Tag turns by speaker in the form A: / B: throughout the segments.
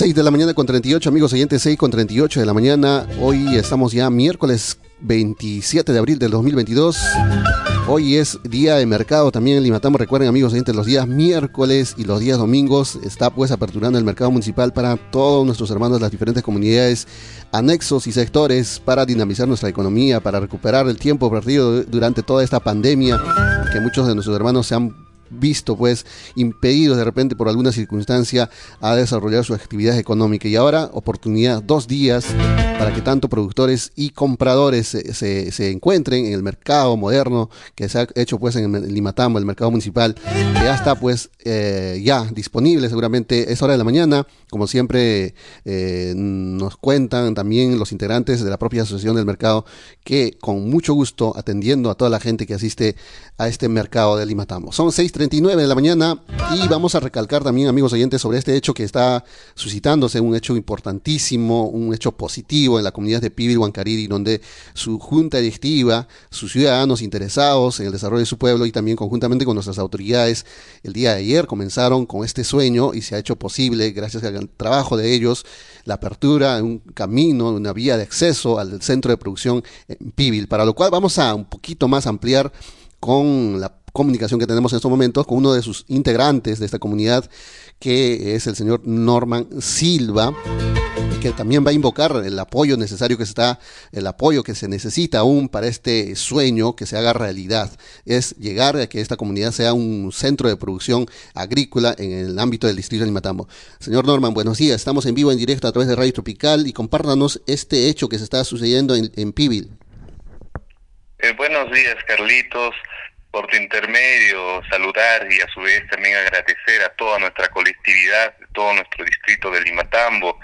A: 6 de la mañana con 38, amigos oyentes, 6 con 38 de la mañana. Hoy estamos ya miércoles 27 de abril del 2022. Hoy es día de mercado también en Limatambo. Recuerden, amigos oyentes, los días miércoles y los días domingos está pues aperturando el mercado municipal para todos nuestros hermanos las diferentes comunidades, anexos y sectores para dinamizar nuestra economía, para recuperar el tiempo perdido durante toda esta pandemia que muchos de nuestros hermanos se han visto pues impedidos de repente por alguna circunstancia a desarrollar su actividad económica y ahora oportunidad dos días para que tanto productores y compradores se, se, encuentren en el mercado moderno que se ha hecho pues en el Limatambo, el mercado municipal, que ya está pues eh, ya disponible seguramente es hora de la mañana, como siempre eh, nos cuentan también los integrantes de la propia asociación del mercado que con mucho gusto atendiendo a toda la gente que asiste a este mercado de Limatambo. Son 6.39 de la mañana. Y vamos a recalcar también amigos oyentes sobre este hecho que está suscitándose, un hecho importantísimo, un hecho positivo en la comunidad de Pibil Huancariri, donde su junta directiva, sus ciudadanos interesados en el desarrollo de su pueblo y también conjuntamente con nuestras autoridades, el día de ayer comenzaron con este sueño y se ha hecho posible, gracias al trabajo de ellos, la apertura de un camino, una vía de acceso al centro de producción en Pibil, para lo cual vamos a un poquito más ampliar con la comunicación que tenemos en estos momentos con uno de sus integrantes de esta comunidad, que es el señor Norman Silva que también va a invocar el apoyo necesario que está, el apoyo que se necesita aún para este sueño que se haga realidad, es llegar a que esta comunidad sea un centro de producción agrícola en el ámbito del distrito de Limatambo. Señor Norman, buenos días, estamos en vivo en directo a través de Radio Tropical y compártanos este hecho que se está sucediendo en, en Pibil.
B: Eh, buenos días, Carlitos por tu intermedio saludar y a su vez también agradecer a toda nuestra colectividad, todo nuestro distrito de Limatambo,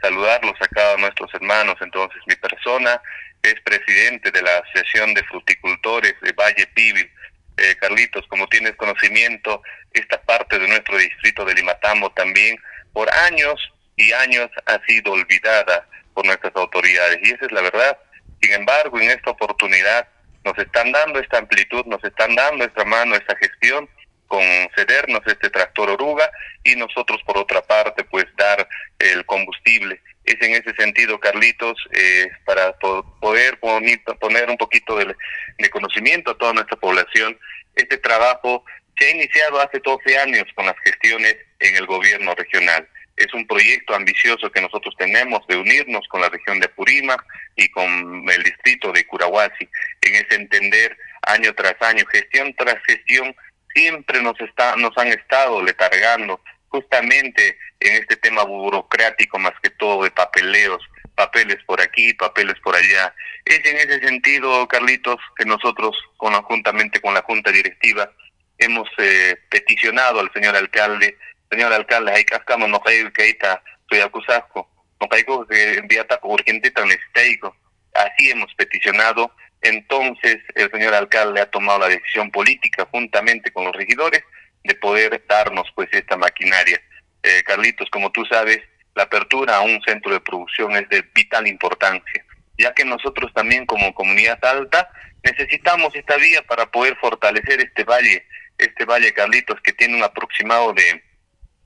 B: saludarlos a cada nuestros hermanos. Entonces, mi persona es presidente de la Asociación de Fruticultores de Valle Pibil. Eh, Carlitos, como tienes conocimiento, esta parte de nuestro distrito de Limatambo también por años y años ha sido olvidada por nuestras autoridades. Y esa es la verdad. Sin embargo, en esta oportunidad nos están dando esta amplitud, nos están dando esta mano, esta gestión concedernos este tractor oruga y nosotros por otra parte pues dar el combustible. Es en ese sentido, Carlitos, eh, para poder poner un poquito de, de, conocimiento a toda nuestra población, este trabajo se ha iniciado hace 12 años con las gestiones en el gobierno regional. Es un proyecto ambicioso que nosotros tenemos de unirnos con la región de Purima y con el distrito de Curahuasi, en ese entender año tras año, gestión tras gestión, siempre nos, está, nos han estado letargando justamente en este tema burocrático más que todo de papeleos, papeles por aquí, papeles por allá. Es en ese sentido, Carlitos, que nosotros conjuntamente con la Junta Directiva hemos eh, peticionado al señor alcalde, señor alcalde, hay cascamos no hay que está soy acusasco, no hay que enviar urgente tan Así hemos peticionado. Entonces el señor alcalde ha tomado la decisión política juntamente con los regidores de poder darnos pues esta maquinaria. Eh, Carlitos, como tú sabes, la apertura a un centro de producción es de vital importancia, ya que nosotros también como comunidad alta necesitamos esta vía para poder fortalecer este valle, este valle Carlitos que tiene un aproximado de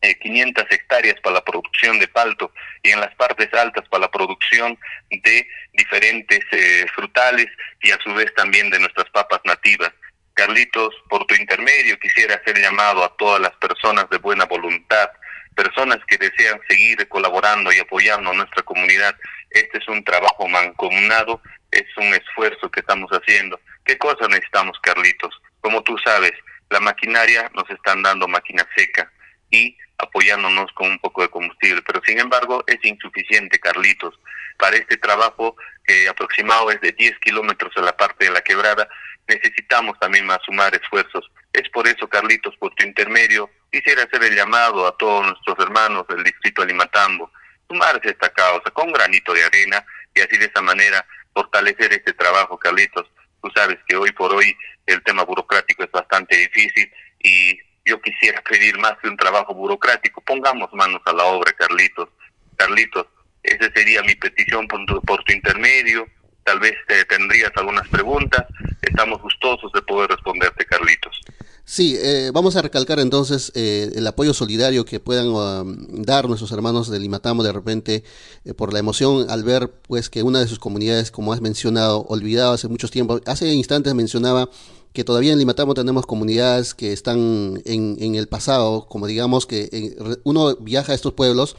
B: 500 eh, hectáreas para la producción de palto y en las partes altas para la producción de diferentes eh, frutales y a su vez también de nuestras papas nativas. Carlitos, por tu intermedio quisiera hacer llamado a todas las personas de buena voluntad, personas que desean seguir colaborando y apoyando a nuestra comunidad. Este es un trabajo mancomunado, es un esfuerzo que estamos haciendo. ¿Qué cosa necesitamos, Carlitos? Como tú sabes, la maquinaria nos están dando máquina seca y apoyándonos con un poco de combustible, pero sin embargo es insuficiente, Carlitos. Para este trabajo, que aproximado es de 10 kilómetros en la parte de la quebrada, necesitamos también más sumar esfuerzos. Es por eso, Carlitos, por tu intermedio, quisiera hacer el llamado a todos nuestros hermanos del distrito de Limatambo, sumarse a esta causa con granito de arena y así de esa manera fortalecer este trabajo, Carlitos. Tú sabes que hoy por hoy el tema burocrático es bastante difícil y yo quisiera pedir más que un trabajo burocrático. Pongamos manos a la obra, Carlitos. Carlitos, esa sería mi petición por tu, por tu intermedio. Tal vez te tendrías algunas preguntas. Estamos gustosos de poder responderte, Carlitos.
A: Sí, eh, vamos a recalcar entonces eh, el apoyo solidario que puedan um, dar nuestros hermanos de Limatamo de repente eh, por la emoción al ver pues que una de sus comunidades, como has mencionado, olvidado hace muchos tiempos, hace instantes mencionaba que todavía en Limatamo tenemos comunidades que están en, el pasado, como digamos que uno viaja a estos pueblos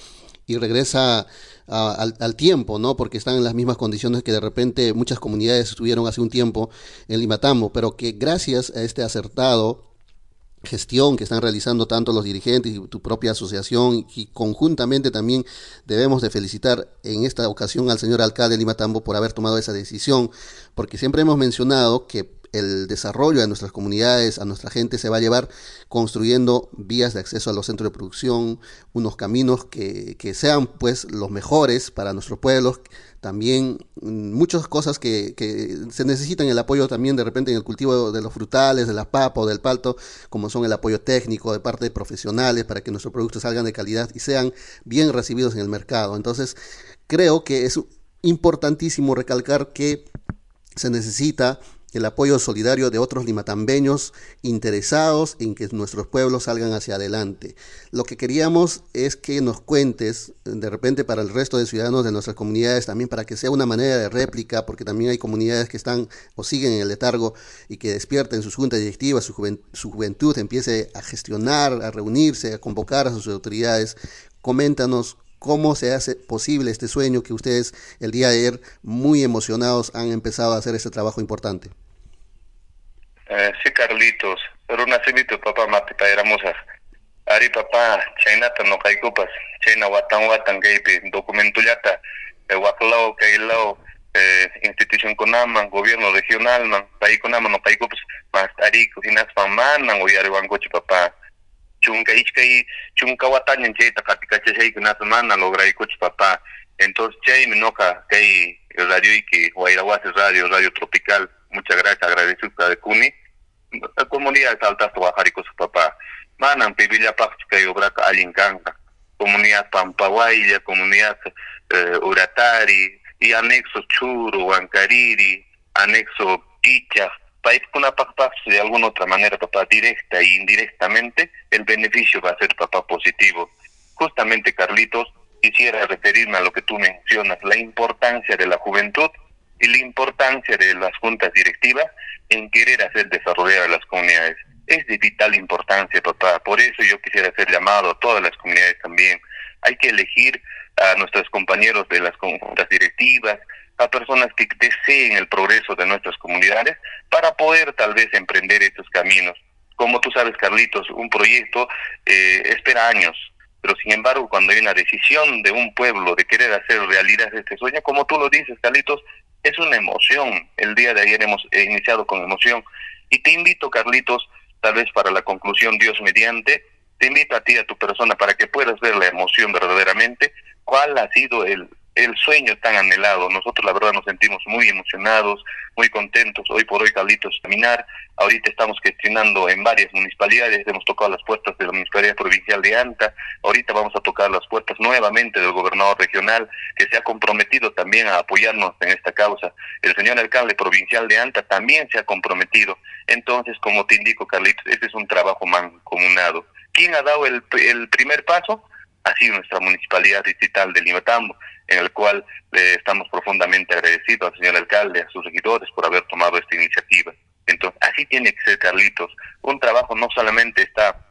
A: y regresa al, al, tiempo, ¿no? Porque están en las mismas condiciones que de repente muchas comunidades estuvieron hace un tiempo en Limatamo, pero que gracias a este acertado gestión que están realizando tanto los dirigentes y tu propia asociación y conjuntamente también debemos de felicitar en esta ocasión al señor alcalde de Limatambo por haber tomado esa decisión, porque siempre hemos mencionado que el desarrollo de nuestras comunidades, a nuestra gente, se va a llevar construyendo vías de acceso a los centros de producción, unos caminos que, que sean pues los mejores para nuestros pueblos, también mm, muchas cosas que, que, se necesitan el apoyo también de repente en el cultivo de los frutales, de la papa o del palto, como son el apoyo técnico de parte de profesionales para que nuestros productos salgan de calidad y sean bien recibidos en el mercado. Entonces, creo que es importantísimo recalcar que se necesita el apoyo solidario de otros limatambeños interesados en que nuestros pueblos salgan hacia adelante. Lo que queríamos es que nos cuentes, de repente para el resto de ciudadanos de nuestras comunidades, también para que sea una manera de réplica, porque también hay comunidades que están o siguen en el letargo y que despierten sus juntas directivas, su, su juventud empiece a gestionar, a reunirse, a convocar a sus autoridades. Coméntanos cómo se hace posible este sueño que ustedes el día de ayer muy emocionados han empezado a hacer este trabajo importante.
B: Eh, sí, Carlitos, pero una semito papá mati éramos Ari papá, chaynata no kaikupas, chayna watan watan kaypi documentuyata, eh, waklao kaylao, eh, institución kunaman, gobierno regional man, paykunaman no kaikupas, mas ari kuhinaspan manan uyariwankuchi papá. Chunka ichkay chunka watañan chayta qatikachasyaykunata logra ikuch papá. Entonces chaymi noqa kay radioyki Guairahuasi Radio Radio Tropical muchas gracias agradecido de Cuni. La comunidad saltaste su papá. Manan pipillapaqchu kay obraka allin kanqa comunidad Pampahuaya comunidad eh, Uratari y anexo Churu Huancariri anexo Picha de alguna otra manera, papá, directa e indirectamente, el beneficio va a ser, papá, positivo. Justamente, Carlitos, quisiera referirme a lo que tú mencionas, la importancia de la juventud y la importancia de las juntas directivas en querer hacer desarrollar las comunidades. Es de vital importancia, papá. Por eso yo quisiera hacer llamado a todas las comunidades también. Hay que elegir a nuestros compañeros de las juntas directivas, a personas que deseen el progreso de nuestras comunidades para poder tal vez emprender estos caminos. Como tú sabes, Carlitos, un proyecto eh, espera años, pero sin embargo, cuando hay una decisión de un pueblo de querer hacer realidad este sueño, como tú lo dices, Carlitos, es una emoción. El día de ayer hemos iniciado con emoción. Y te invito, Carlitos, tal vez para la conclusión, Dios mediante, te invito a ti, a tu persona, para que puedas ver la emoción verdaderamente, cuál ha sido el, el sueño tan anhelado. Nosotros la verdad nos sentimos muy emocionados, muy contentos. Hoy por hoy, Carlitos, caminar. Ahorita estamos gestionando en varias municipalidades. Hemos tocado las puertas de la Municipalidad Provincial de Anta. Ahorita vamos a tocar las puertas nuevamente del gobernador regional, que se ha comprometido también a apoyarnos en esta causa. El señor alcalde provincial de Anta también se ha comprometido. Entonces, como te indico, Carlitos, este es un trabajo mancomunado. ¿Quién ha dado el, el primer paso? Ha sido nuestra municipalidad distrital de Limatambo en el cual le estamos profundamente agradecidos al señor alcalde, a sus seguidores por haber tomado esta iniciativa. Entonces, así tiene que ser, Carlitos. Un trabajo no solamente está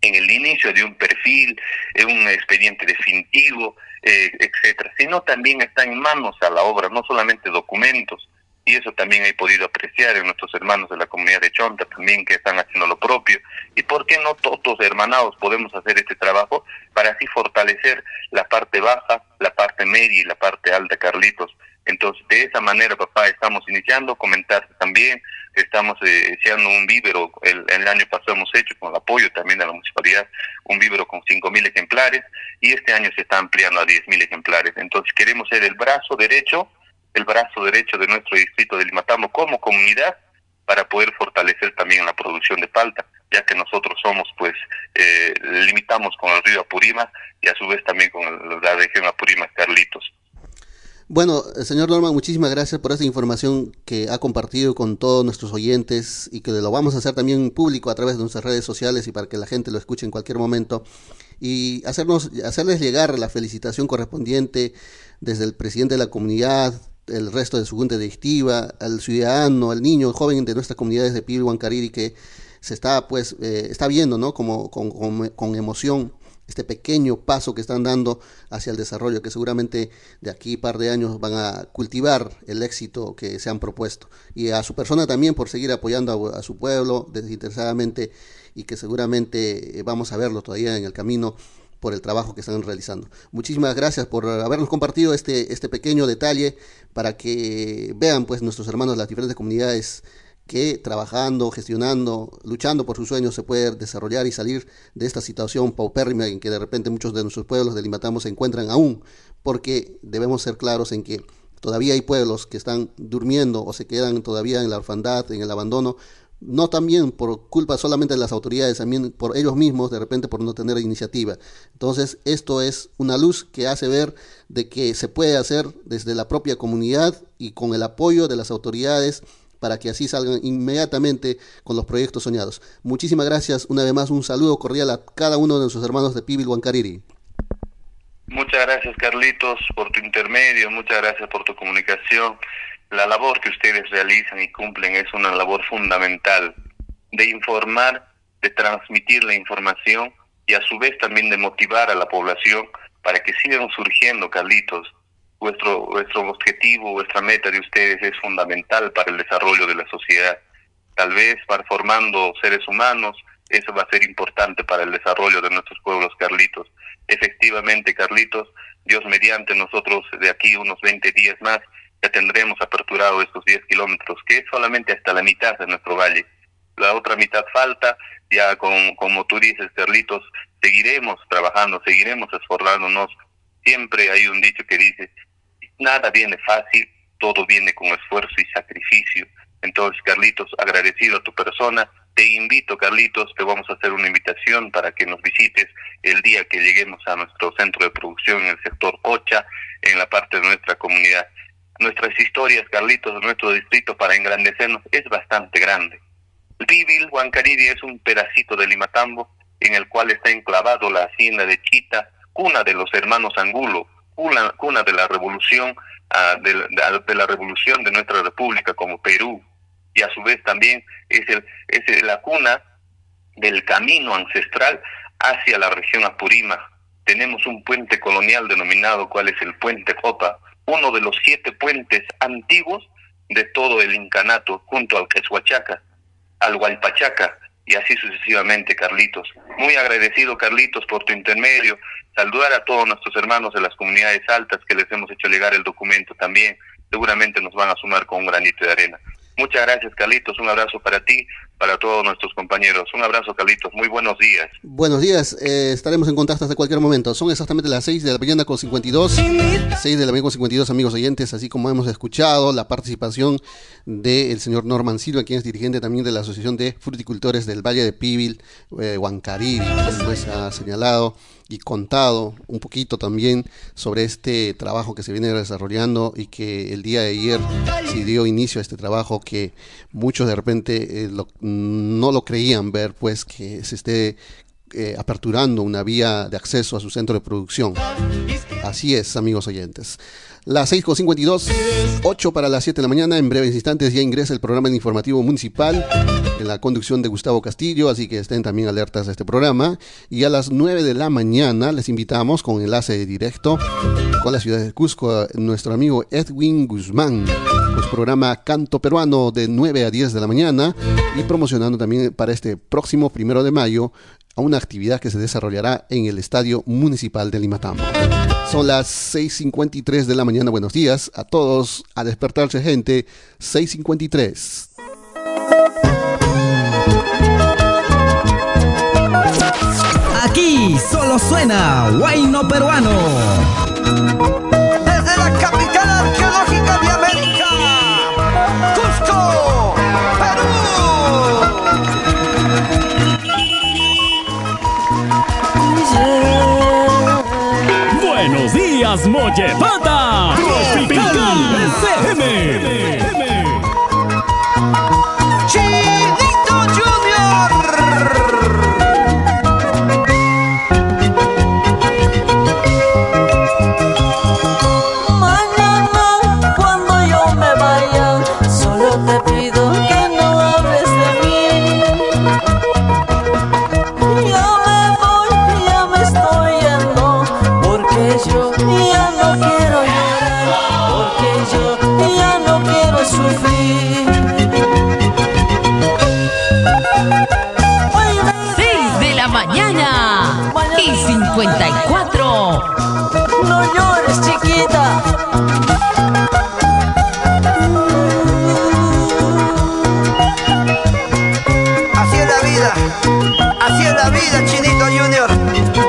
B: en el inicio de un perfil, en un expediente definitivo, eh, etcétera, sino también está en manos a la obra, no solamente documentos, y eso también he podido apreciar en nuestros hermanos de la comunidad de Chonta también que están haciendo lo propio. ¿Y por qué no todos hermanados podemos hacer este trabajo para así fortalecer la parte baja, la parte media y la parte alta, Carlitos? Entonces, de esa manera, papá, estamos iniciando, comentar también estamos eh, echando un vívero, el, el, año pasado hemos hecho con el apoyo también de la municipalidad, un vívero con 5.000 ejemplares y este año se está ampliando a 10.000 ejemplares. Entonces, queremos ser el brazo derecho el brazo derecho de nuestro distrito de Limatamo como comunidad para poder fortalecer también la producción de palta, ya que nosotros somos, pues, eh, limitamos con el río Apurima y a su vez también con la región Apurima Carlitos.
A: Bueno, eh, señor Norman, muchísimas gracias por esta información que ha compartido con todos nuestros oyentes y que lo vamos a hacer también público a través de nuestras redes sociales y para que la gente lo escuche en cualquier momento y hacernos, hacerles llegar la felicitación correspondiente desde el presidente de la comunidad, el resto de su junta directiva, al ciudadano, al niño, al joven de nuestras comunidades de Pibil Huancariri que se está pues eh, está viendo ¿no? como con, con, con emoción este pequeño paso que están dando hacia el desarrollo, que seguramente de aquí par de años van a cultivar el éxito que se han propuesto. Y a su persona también por seguir apoyando a, su pueblo desinteresadamente y que seguramente eh, vamos a verlo todavía en el camino por el trabajo que están realizando. Muchísimas gracias por habernos compartido este, este pequeño detalle para que vean pues nuestros hermanos de las diferentes comunidades que trabajando, gestionando, luchando por sus sueños se puede desarrollar y salir de esta situación paupérrima en que de repente muchos de nuestros pueblos del Limatamo se encuentran aún, porque debemos ser claros en que todavía hay pueblos que están durmiendo o se quedan todavía en la orfandad, en el abandono, no también por culpa solamente de las autoridades, también por ellos mismos, de repente por no tener iniciativa. Entonces, esto es una luz que hace ver de que se puede hacer desde la propia comunidad y con el apoyo de las autoridades para que así salgan inmediatamente con los proyectos soñados. Muchísimas gracias. Una vez más, un saludo cordial a cada uno de nuestros hermanos de Pibil Huancariri.
B: Muchas gracias, Carlitos, por tu intermedio. Muchas gracias por tu comunicación. La labor que ustedes realizan y cumplen es una labor fundamental de informar, de transmitir la información y a su vez también de motivar a la población para que sigan surgiendo, Carlitos, vuestro, vuestro objetivo, vuestra meta de ustedes es fundamental para el desarrollo de la sociedad. Tal vez para formando seres humanos, eso va a ser importante para el desarrollo de nuestros pueblos, Carlitos. Efectivamente, Carlitos, Dios mediante nosotros de aquí unos 20 días más ya tendremos aperturado estos 10 kilómetros, que es solamente hasta la mitad de nuestro valle. La otra mitad falta, ya con, como tú dices, Carlitos, seguiremos trabajando, seguiremos esforzándonos. Siempre hay un dicho que dice, nada viene fácil, todo viene con esfuerzo y sacrificio. Entonces, Carlitos, agradecido a tu persona, te invito, Carlitos, te vamos a hacer una invitación para que nos visites el día que lleguemos a nuestro centro de producción en el sector Ocha, en la parte de nuestra comunidad. Nuestras historias, Carlitos, de nuestro distrito para engrandecernos es bastante grande. Pibil, Huancariri es un pedacito de Limatambo en el cual está enclavado la hacienda de Chita, cuna de los hermanos Angulo, cuna, de la revolución, ah, de, la revolución de nuestra república como Perú, y a su vez también es, el, es la cuna del camino ancestral hacia la región Apurima. Tenemos un puente colonial denominado cuál es el puente Copa, uno de los siete puentes antiguos de todo el incanato, junto al Quechuachaca, al Hualpachaca, y así sucesivamente, Carlitos. Muy agradecido, Carlitos, por tu intermedio. Saludar a todos nuestros hermanos de las comunidades altas que les hemos hecho llegar el documento también. Seguramente nos van a sumar con un granito de arena. Muchas gracias, Carlitos. Un abrazo para ti, para todos nuestros compañeros. Un abrazo, Carlitos. Muy buenos días.
A: Buenos días. Eh, estaremos en contacto hasta cualquier momento. Son exactamente las 6 de la mañana con 52. 6 de la mañana con 52, amigos oyentes. Así como hemos escuchado la participación del señor Norman Silva, quien es dirigente también de la Asociación de Fruticultores del Valle de Pibil, eh, Huancariri, pues ha señalado y contado un poquito también sobre este trabajo que se viene desarrollando y que el día de ayer se dio inicio a este trabajo que muchos de repente eh, no lo creían ver, pues que se esté eh, aperturando una vía de acceso a su centro de producción. Así es, amigos oyentes. Las 6.52, 8 para las 7 de la mañana. En breves instantes ya ingresa el programa informativo municipal en la conducción de Gustavo Castillo, así que estén también alertas a este programa. Y a las 9 de la mañana les invitamos con enlace directo con la ciudad de Cusco, nuestro amigo Edwin Guzmán, su programa Canto Peruano de 9 a 10 de la mañana y promocionando también para este próximo primero de mayo a una actividad que se desarrollará en el Estadio Municipal de Limatambo. Son las 6.53 de la mañana. Buenos días a todos. A despertarse gente. 6.53.
C: Aquí solo suena Guayno Peruano.
D: Buenos días, Mollepata. Tropical.
E: Así es la vida, Chinito Junior.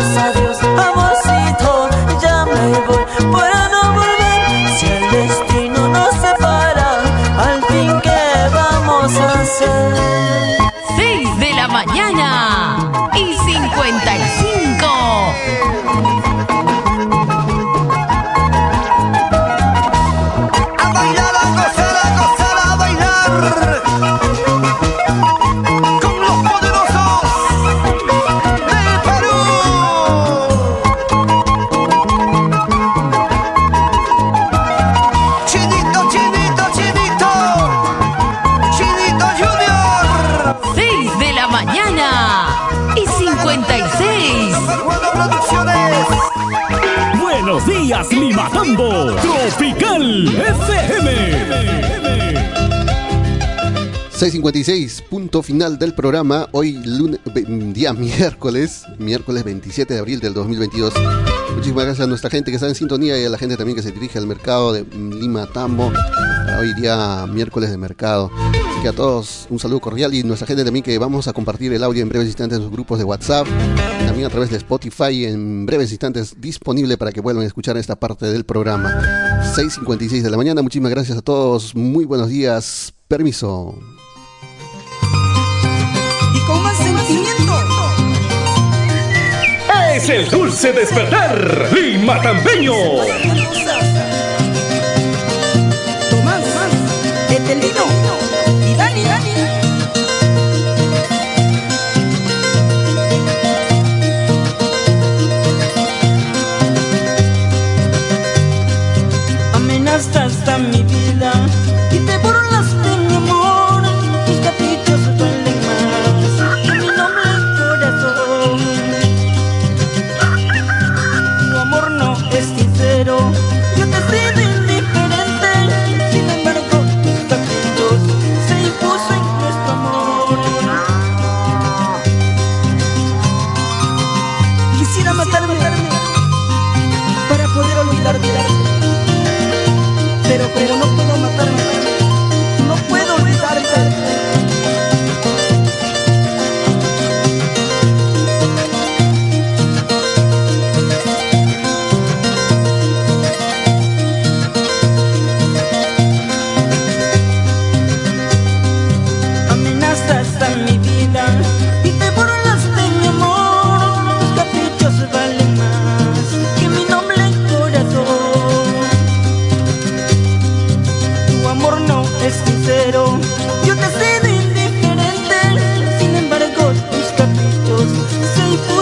E: I'm
D: sorry. Días, Limatambo. Tropical FM.
A: 6.56, punto final del programa. Hoy, lunes, ve- día miércoles, miércoles 27 de abril del 2022. Muchísimas gracias a nuestra gente que está en sintonía y a la gente también que se dirige al mercado de Lima Tambo. Hoy día miércoles de mercado. Así que a todos un saludo cordial y nuestra gente también que vamos a compartir el audio en breves instantes en sus grupos de WhatsApp. También a través de Spotify en breves instantes disponible para que vuelvan a escuchar esta parte del programa. 6.56 de la mañana. Muchísimas gracias a todos. Muy buenos días. Permiso.
F: y con más sentimiento.
D: Es el dulce despertar. Limatambeño.
F: Tomás, Etelino y Dani, Dani.